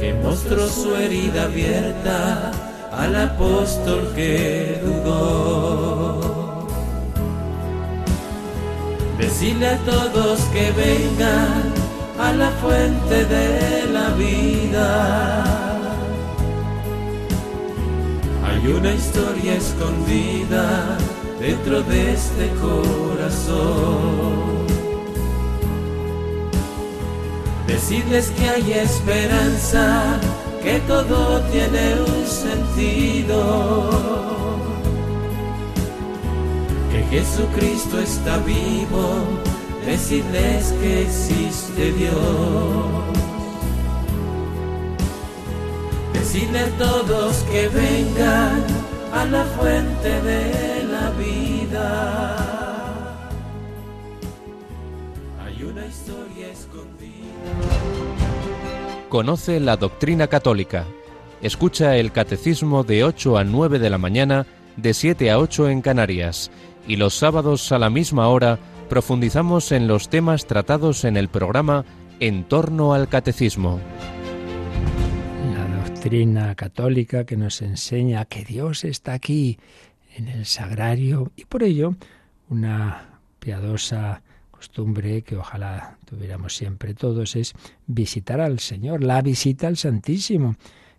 que mostró su herida abierta al apóstol que dudó. Decirle a todos que vengan a la fuente de la vida hay una historia escondida dentro de este corazón. Decirles que hay esperanza, que todo tiene un sentido. Que Jesucristo está vivo, decirles que existe Dios. Decirle a todos que vengan a la fuente de la vida. Hay una historia escondida. Conoce la doctrina católica. Escucha el catecismo de 8 a 9 de la mañana, de 7 a 8 en Canarias. Y los sábados a la misma hora profundizamos en los temas tratados en el programa En torno al catecismo doctrina católica que nos enseña que Dios está aquí en el sagrario y por ello una piadosa costumbre que ojalá tuviéramos siempre todos es visitar al Señor, la visita al Santísimo.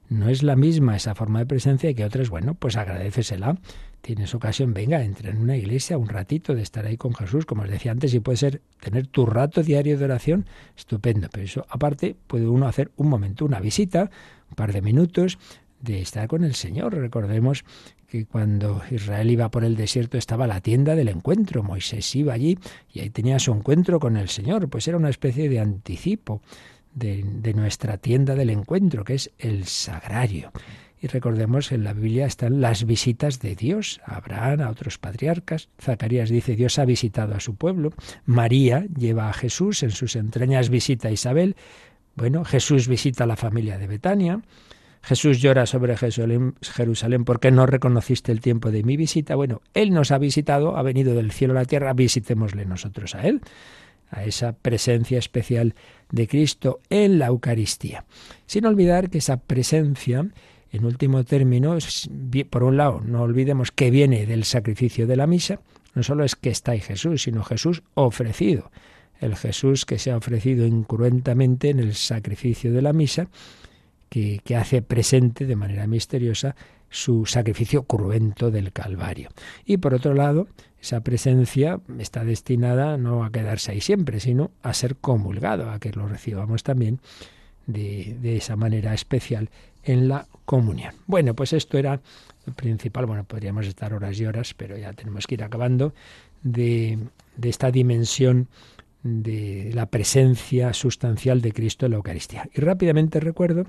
No es la misma esa forma de presencia que otras, bueno, pues agradecesela. Tienes ocasión, venga, entra en una iglesia un ratito de estar ahí con Jesús, como os decía antes, y puede ser tener tu rato diario de oración, estupendo. Pero eso, aparte, puede uno hacer un momento, una visita, un par de minutos, de estar con el Señor. Recordemos que cuando Israel iba por el desierto estaba la tienda del encuentro. Moisés iba allí y ahí tenía su encuentro con el Señor. Pues era una especie de anticipo de, nuestra tienda del encuentro, que es el sagrario. Y recordemos, en la Biblia están las visitas de Dios, a Abraham, a otros patriarcas. Zacarías dice, Dios ha visitado a su pueblo. María lleva a Jesús, en sus entrañas visita a Isabel. Bueno, Jesús visita a la familia de Betania. Jesús llora sobre Jerusalén porque no reconociste el tiempo de mi visita. Bueno, Él nos ha visitado, ha venido del cielo a la tierra, visitémosle nosotros a Él, a esa presencia especial de Cristo en la Eucaristía. Sin olvidar que esa presencia, en último término, por un lado, no olvidemos que viene del sacrificio de la misa, no solo es que está ahí Jesús, sino Jesús ofrecido. El Jesús que se ha ofrecido incruentamente en el sacrificio de la misa que, hace presente de manera misteriosa su sacrificio cruento del Calvario. Y por otro lado, esa presencia está destinada no a quedarse ahí siempre, sino a ser comulgado, a que lo recibamos también de, de, esa manera especial en la comunión. Bueno, pues esto era lo principal. Bueno, podríamos estar horas y horas, pero ya tenemos que ir acabando de, de esta dimensión de la presencia sustancial de Cristo en la Eucaristía. Y rápidamente recuerdo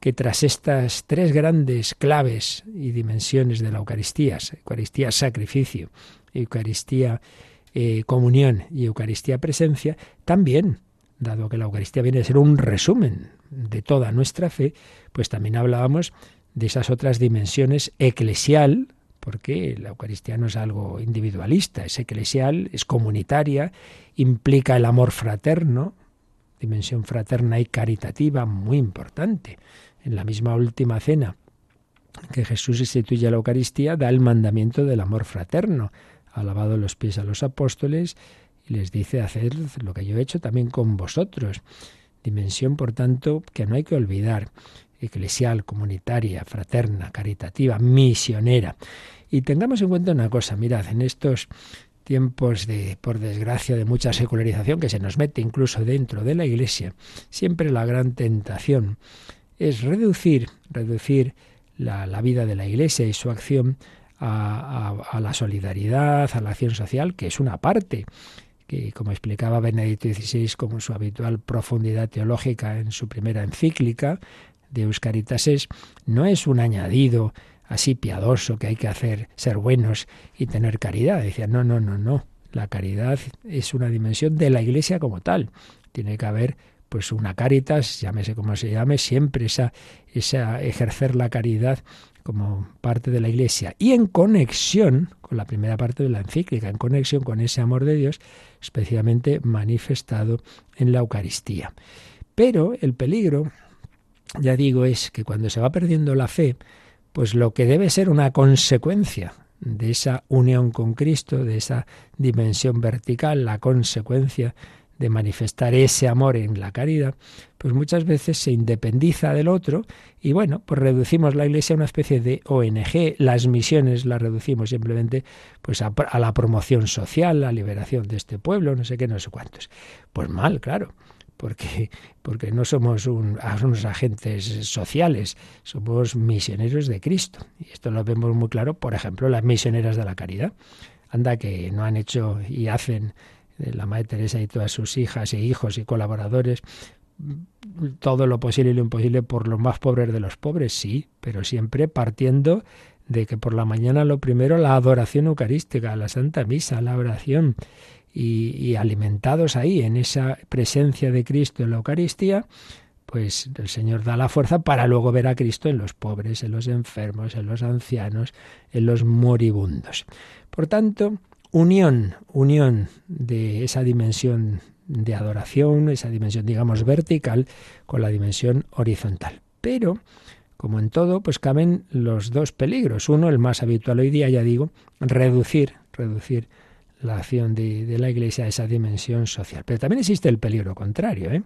que tras estas tres grandes claves y dimensiones de la Eucaristía, Eucaristía sacrificio, Eucaristía eh, comunión y Eucaristía presencia, también, dado que la Eucaristía viene a ser un resumen de toda nuestra fe, pues también hablábamos de esas otras dimensiones eclesial, porque la Eucaristía no es algo individualista, es eclesial, es comunitaria, implica el amor fraterno, dimensión fraterna y caritativa muy importante. En la misma última cena que Jesús instituye la Eucaristía, da el mandamiento del amor fraterno. Ha lavado los pies a los apóstoles y les dice hacer lo que yo he hecho también con vosotros. Dimensión, por tanto, que no hay que olvidar eclesial, comunitaria, fraterna, caritativa, misionera. Y tengamos en cuenta una cosa, mirad, en estos tiempos de, por desgracia, de mucha secularización que se nos mete incluso dentro de la Iglesia, siempre la gran tentación es reducir, reducir la, vida de la Iglesia y su acción a, a, la solidaridad, a la acción social, que es una parte, que como explicaba Benedicto XVI con su habitual profundidad teológica en su primera encíclica, Deus Caritas es, no es un añadido así piadoso que hay que hacer, ser buenos y tener caridad. Decía, no, no, no, no. La caridad es una dimensión de la Iglesia como tal. Tiene que haber pues una caritas, llámese como se llame, siempre esa, esa ejercer la caridad como parte de la Iglesia y en conexión con la primera parte de la encíclica, en conexión con ese amor de Dios, especialmente manifestado en la Eucaristía. Pero el peligro ya digo, es que cuando se va perdiendo la fe, pues lo que debe ser una consecuencia de esa unión con Cristo, de esa dimensión vertical, la consecuencia de manifestar ese amor en la caridad, pues muchas veces se independiza del otro y bueno, pues reducimos la Iglesia a una especie de ONG, las misiones las reducimos simplemente pues a, la promoción social, la liberación de este pueblo, no sé qué, no sé cuántos. Pues mal, claro porque, porque no somos unos agentes sociales, somos misioneros de Cristo. Y esto lo vemos muy claro, por ejemplo, las misioneras de la caridad. Anda que no han hecho y hacen la Madre Teresa y todas sus hijas e hijos y colaboradores todo lo posible y lo imposible por los más pobres de los pobres, sí, pero siempre partiendo de que por la mañana lo primero la adoración eucarística, la Santa Misa, la oración, y, alimentados ahí en esa presencia de Cristo en la Eucaristía, pues el Señor da la fuerza para luego ver a Cristo en los pobres, en los enfermos, en los ancianos, en los moribundos. Por tanto, unión, unión de esa dimensión de adoración, esa dimensión, digamos, vertical, con la dimensión horizontal. Pero como en todo, pues caben los dos peligros. Uno, el más habitual hoy día, ya digo, reducir, reducir la acción de, la Iglesia a esa dimensión social. Pero también existe el peligro contrario, ¿eh?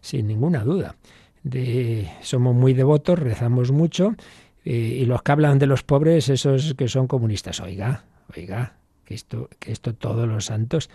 sin ninguna duda. De, somos muy devotos, rezamos mucho, eh, y los que hablan de los pobres, esos que son comunistas, oiga, oiga, que esto, que esto todos los santos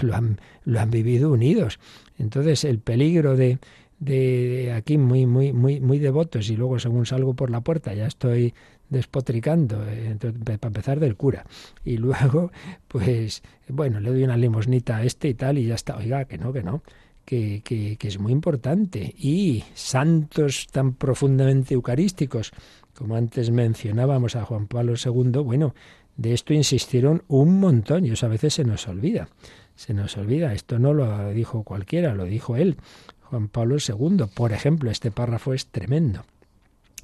lo han, lo han vivido unidos. Entonces, el peligro de, de aquí muy, muy, muy, muy devotos y luego según salgo por la puerta ya estoy despotricando, eh, para empezar del cura. Y luego, pues, bueno, le doy una limosnita a este y tal, y ya está. Oiga, que no, que no, que, que, que es muy importante. Y santos tan profundamente eucarísticos, como antes mencionábamos a Juan Pablo II, bueno, de esto insistieron un montón y eso a veces se nos olvida. Se nos olvida, esto no lo dijo cualquiera, lo dijo él. Juan Pablo II. Por ejemplo, este párrafo es tremendo.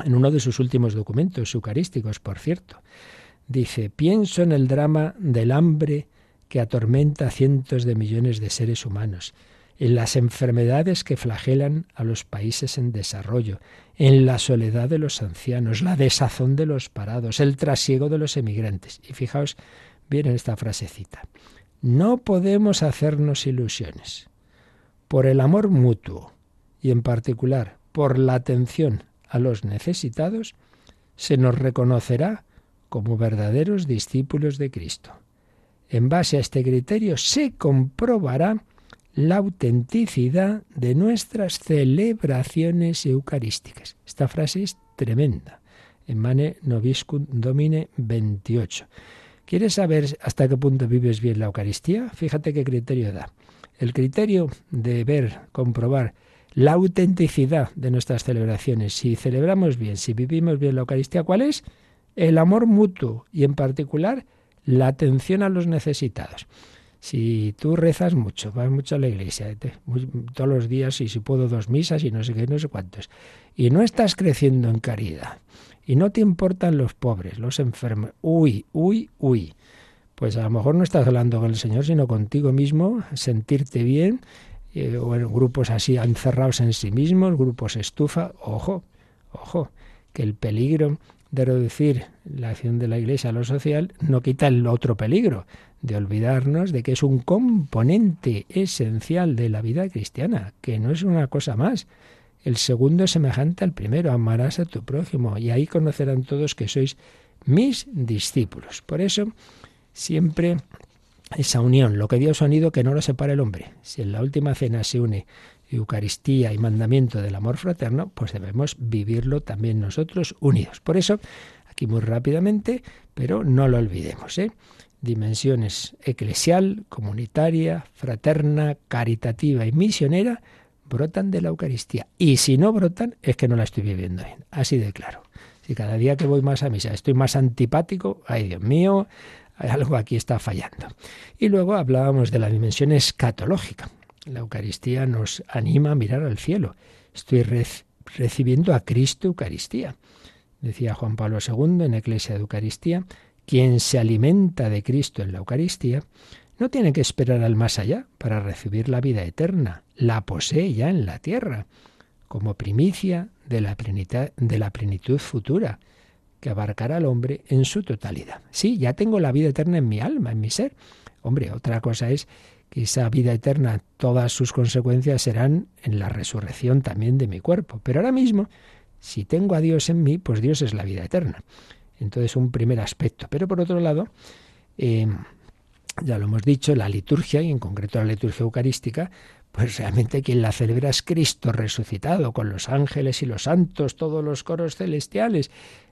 En uno de sus últimos documentos, eucarísticos, por cierto, dice, pienso en el drama del hambre que atormenta a cientos de millones de seres humanos, en las enfermedades que flagelan a los países en desarrollo, en la soledad de los ancianos, la desazón de los parados, el trasiego de los emigrantes. Y fijaos bien en esta frasecita. No podemos hacernos ilusiones por el amor mutuo y en particular por la atención a los necesitados, se nos reconocerá como verdaderos discípulos de Cristo. En base a este criterio se comprobará la autenticidad de nuestras celebraciones eucarísticas. Esta frase es tremenda. En Mane Noviscum Domine 28. ¿Quieres saber hasta qué punto vives bien la Eucaristía? Fíjate qué criterio da. El criterio de ver, comprobar la autenticidad de nuestras celebraciones, si celebramos bien, si vivimos bien la Eucaristía, ¿cuál es? El amor mutuo y en particular la atención a los necesitados. Si tú rezas mucho, vas mucho a la iglesia, todos los días y si puedo dos misas y no sé qué, no sé cuántos, y no estás creciendo en caridad, y no te importan los pobres, los enfermos, uy, uy, uy, pues a lo mejor no estás hablando con el Señor, sino contigo mismo, sentirte bien, eh, o en grupos así encerrados en sí mismos, grupos estufa, ojo, ojo, que el peligro de reducir la acción de la Iglesia a lo social no quita el otro peligro de olvidarnos de que es un componente esencial de la vida cristiana, que no es una cosa más. El segundo es semejante al primero, amarás a tu prójimo, y ahí conocerán todos que sois mis discípulos. Por eso, siempre esa unión, lo que Dios ha unido, que no lo separe el hombre. Si en la última cena se une Eucaristía y mandamiento del amor fraterno, pues debemos vivirlo también nosotros unidos. Por eso, aquí muy rápidamente, pero no lo olvidemos, ¿eh? dimensiones eclesial, comunitaria, fraterna, caritativa y misionera, brotan de la Eucaristía. Y si no brotan, es que no la estoy viviendo bien. Así de claro. Si cada día que voy más a misa estoy más antipático, ay Dios mío, algo aquí está fallando. Y luego hablábamos de la dimensión escatológica. La Eucaristía nos anima a mirar al cielo. Estoy recibiendo a Cristo Eucaristía. Decía Juan Pablo II en Eclesia de Eucaristía, quien se alimenta de Cristo en la Eucaristía no tiene que esperar al más allá para recibir la vida eterna, la posee ya en la tierra, como primicia de la de la plenitud futura que abarcará al hombre en su totalidad. Sí, ya tengo la vida eterna en mi alma, en mi ser. Hombre, otra cosa es que esa vida eterna, todas sus consecuencias serán en la resurrección también de mi cuerpo. Pero ahora mismo, si tengo a Dios en mí, pues Dios es la vida eterna. Entonces, un primer aspecto. Pero por otro lado, eh, ya lo hemos dicho, la liturgia, y en concreto la liturgia eucarística, pues realmente quien la celebra es Cristo resucitado, con los ángeles y los santos, todos los coros celestiales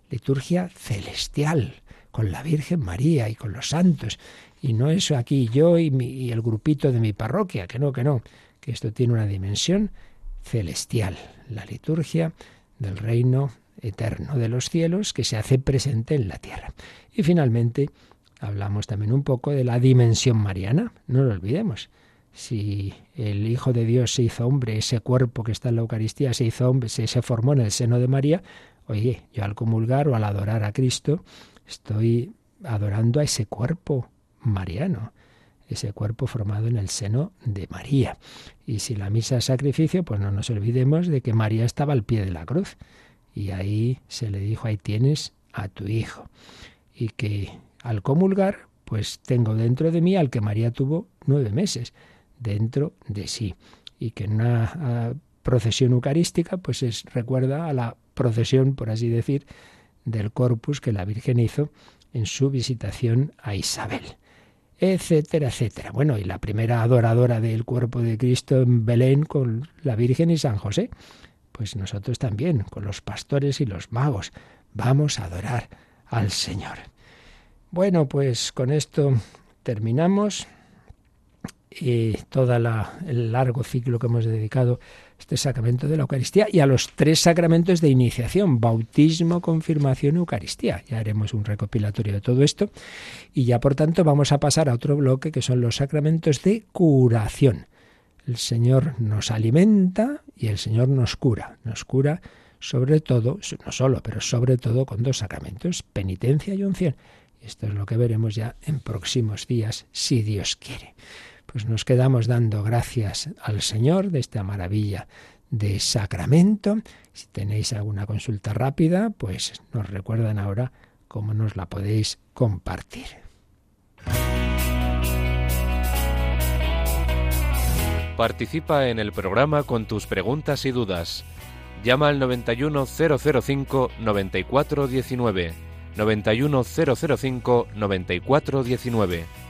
liturgia celestial, con la Virgen María y con los santos. Y no eso aquí yo y, y el grupito de mi parroquia, que no, que no, que esto tiene una dimensión celestial, la liturgia del reino eterno de los cielos que se hace presente en la tierra. Y finalmente hablamos también un poco de la dimensión mariana, no lo olvidemos. Si el Hijo de Dios se hizo hombre, ese cuerpo que está en la Eucaristía se hizo hombre, se, se formó en el seno de María, Oye, yo al comulgar o al adorar a Cristo estoy adorando a ese cuerpo mariano, ese cuerpo formado en el seno de María. Y si la misa es sacrificio, pues no nos olvidemos de que María estaba al pie de la cruz Y ahí se le dijo, ahí tienes a tu hijo. Y que al comulgar, pues tengo dentro de mí al que María tuvo nueve meses, dentro de sí. Y que en una ah, procesión eucarística, pues es, recuerda a la procesión, por así decir, del corpus que la Virgen hizo en su visitación a Isabel etcétera, etcétera. Bueno, y la primera adoradora del cuerpo de Cristo en Belén con la Virgen y San José. Pues nosotros también, con los pastores y los magos, vamos a adorar al Señor. Bueno, pues con esto terminamos y todo el largo ciclo que hemos dedicado este sacramento de la Eucaristía y a los tres sacramentos de iniciación, bautismo, confirmación, Eucaristía. Ya haremos un recopilatorio de todo esto y ya por tanto vamos a pasar a otro bloque que son los sacramentos de curación. El Señor nos alimenta y el Señor nos cura. Nos cura sobre todo, no solo, pero sobre todo con dos sacramentos, penitencia y unción. Esto es lo que veremos ya en próximos días, si Dios quiere pues nos quedamos dando gracias al Señor de esta maravilla de sacramento. Si tenéis alguna consulta rápida, pues nos recuerdan ahora cómo nos la podéis compartir. Participa en el programa con tus preguntas y dudas. Llama al 91005 9419.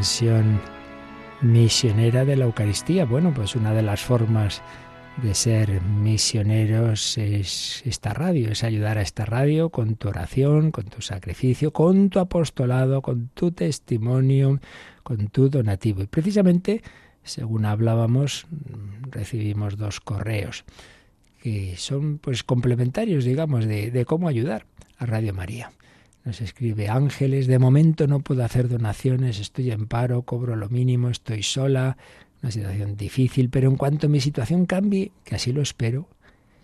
dimensión misionera de la Eucaristía. Bueno, pues una de las formas de ser misioneros es esta radio, es ayudar a esta radio con tu oración, con tu sacrificio, con tu apostolado, con tu testimonio, con tu donativo. Y precisamente, según hablábamos, recibimos dos correos que son pues complementarios, digamos, de, de cómo ayudar a Radio María. Nos escribe Ángeles, de momento no puedo hacer donaciones, estoy en paro, cobro lo mínimo, estoy sola, una situación difícil, pero en cuanto mi situación cambie, que así lo espero,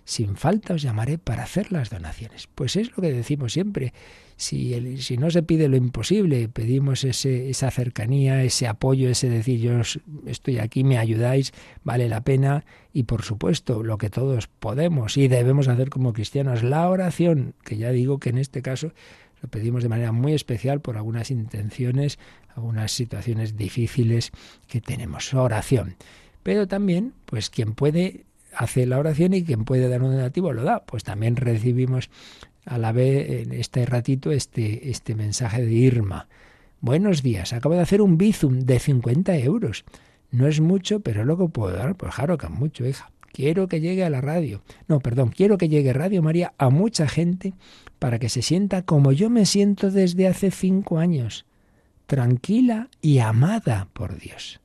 sin falta os llamaré para hacer las donaciones. Pues es lo que decimos siempre. Si, si no se pide lo imposible, pedimos ese, esa cercanía, ese apoyo, ese decir yo estoy aquí, me ayudáis, vale la pena. Y por supuesto, lo que todos podemos y debemos hacer como cristianos, la oración, que ya digo que en este caso lo pedimos de manera muy especial por algunas intenciones, algunas situaciones difíciles que tenemos. Oración. Pero también, pues quien puede hace la oración y quien puede dar un donativo lo da. Pues también recibimos a la vez en este ratito este, este mensaje de Irma. Buenos días, acabo de hacer un bizum de 50 euros. No es mucho, pero lo que puedo dar, pues claro que mucho, hija. Quiero que llegue a la radio. No, perdón, quiero que llegue Radio María a mucha gente para que se sienta como yo me siento desde hace cinco años, tranquila y amada por Dios.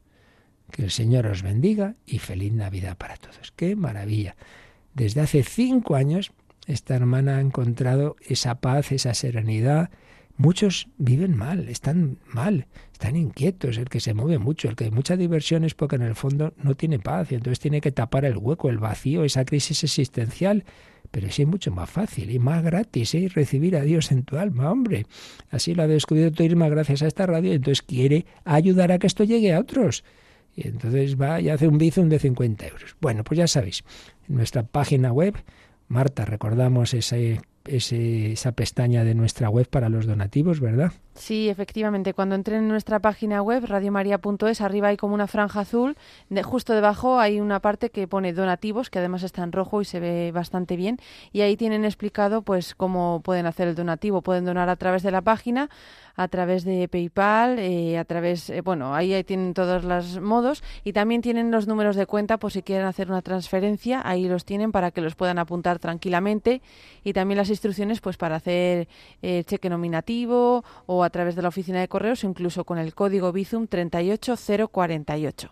Que el Señor os bendiga y feliz Navidad para todos. ¡Qué maravilla! Desde hace cinco años esta hermana ha encontrado esa paz, esa serenidad. Muchos viven mal, están mal, están inquietos, el que se mueve mucho, el que hay mucha diversión es porque en el fondo no tiene paz y entonces tiene que tapar el hueco, el vacío, esa crisis existencial. Pero sí es mucho más fácil y más gratis ¿eh? recibir a Dios en tu alma, hombre. Así lo ha descubierto Irma gracias a esta radio entonces quiere ayudar a que esto llegue a otros. Y entonces va y hace un bizum de 50 euros. Bueno, pues ya sabéis, en nuestra página web, Marta, recordamos ese, esa pestaña de nuestra web para los donativos, ¿verdad? Sí, efectivamente. Cuando entren en nuestra página web, radiomaria.es, arriba hay como una franja azul. De, justo debajo hay una parte que pone donativos, que además está en rojo y se ve bastante bien. Y ahí tienen explicado pues cómo pueden hacer el donativo. Pueden donar a través de la página, a través de PayPal, eh, a través, eh, bueno, ahí, ahí tienen todos los modos. Y también tienen los números de cuenta por si quieren hacer una transferencia. Ahí los tienen para que los puedan apuntar tranquilamente. Y también las instrucciones pues para hacer eh, cheque nominativo o a través de la oficina de correos, incluso con el código Bizum 38048.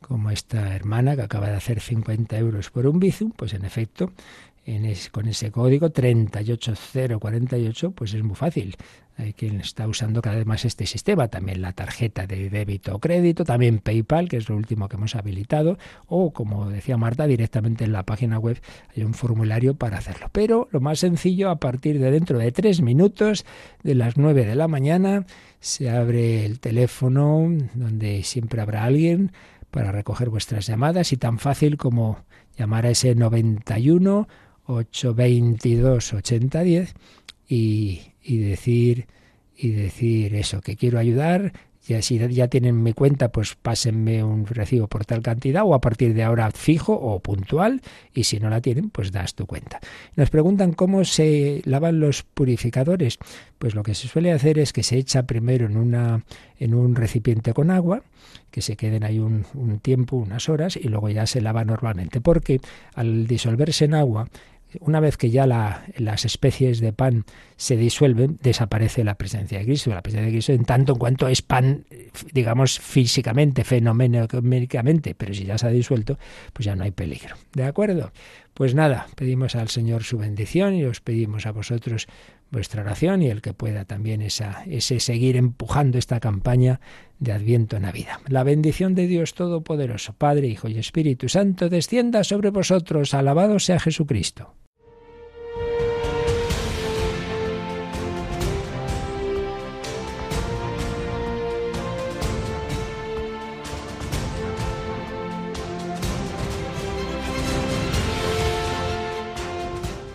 Como esta hermana que acaba de hacer 50 euros por un Bizum, pues en efecto, en con ese código 38048, pues es muy fácil. Hay quien está usando cada vez más este sistema, también la tarjeta de débito o crédito, también PayPal, que es lo último que hemos habilitado, o como decía Marta, directamente en la página web hay un formulario para hacerlo. Pero lo más sencillo, a partir de dentro de tres minutos, de las nueve de la mañana, se abre el teléfono donde siempre habrá alguien para recoger vuestras llamadas y tan fácil como llamar a ese 91 822 8010 y, y decir y decir eso, que quiero ayudar, ya si ya tienen mi cuenta, pues pásenme un recibo por tal cantidad o a partir de ahora fijo o puntual y si no la tienen, pues das tu cuenta. Nos preguntan cómo se lavan los purificadores. Pues lo que se suele hacer es que se echa primero en una en un recipiente con agua, que se queden ahí un tiempo, unas horas y luego ya se lava normalmente, porque al disolverse en agua una vez que ya las especies de pan se disuelven, desaparece la presencia de Cristo. La presencia de Cristo en tanto en cuanto es pan, digamos, físicamente, fenomenológicamente, pero si ya se ha disuelto, pues ya no hay peligro. ¿De acuerdo? Pues nada, pedimos al Señor su bendición y os pedimos a vosotros vuestra oración y el que pueda también esa, ese seguir empujando esta campaña de Adviento en la vida. La bendición de Dios Todopoderoso, Padre, Hijo y Espíritu Santo, descienda sobre vosotros. Alabado sea Jesucristo.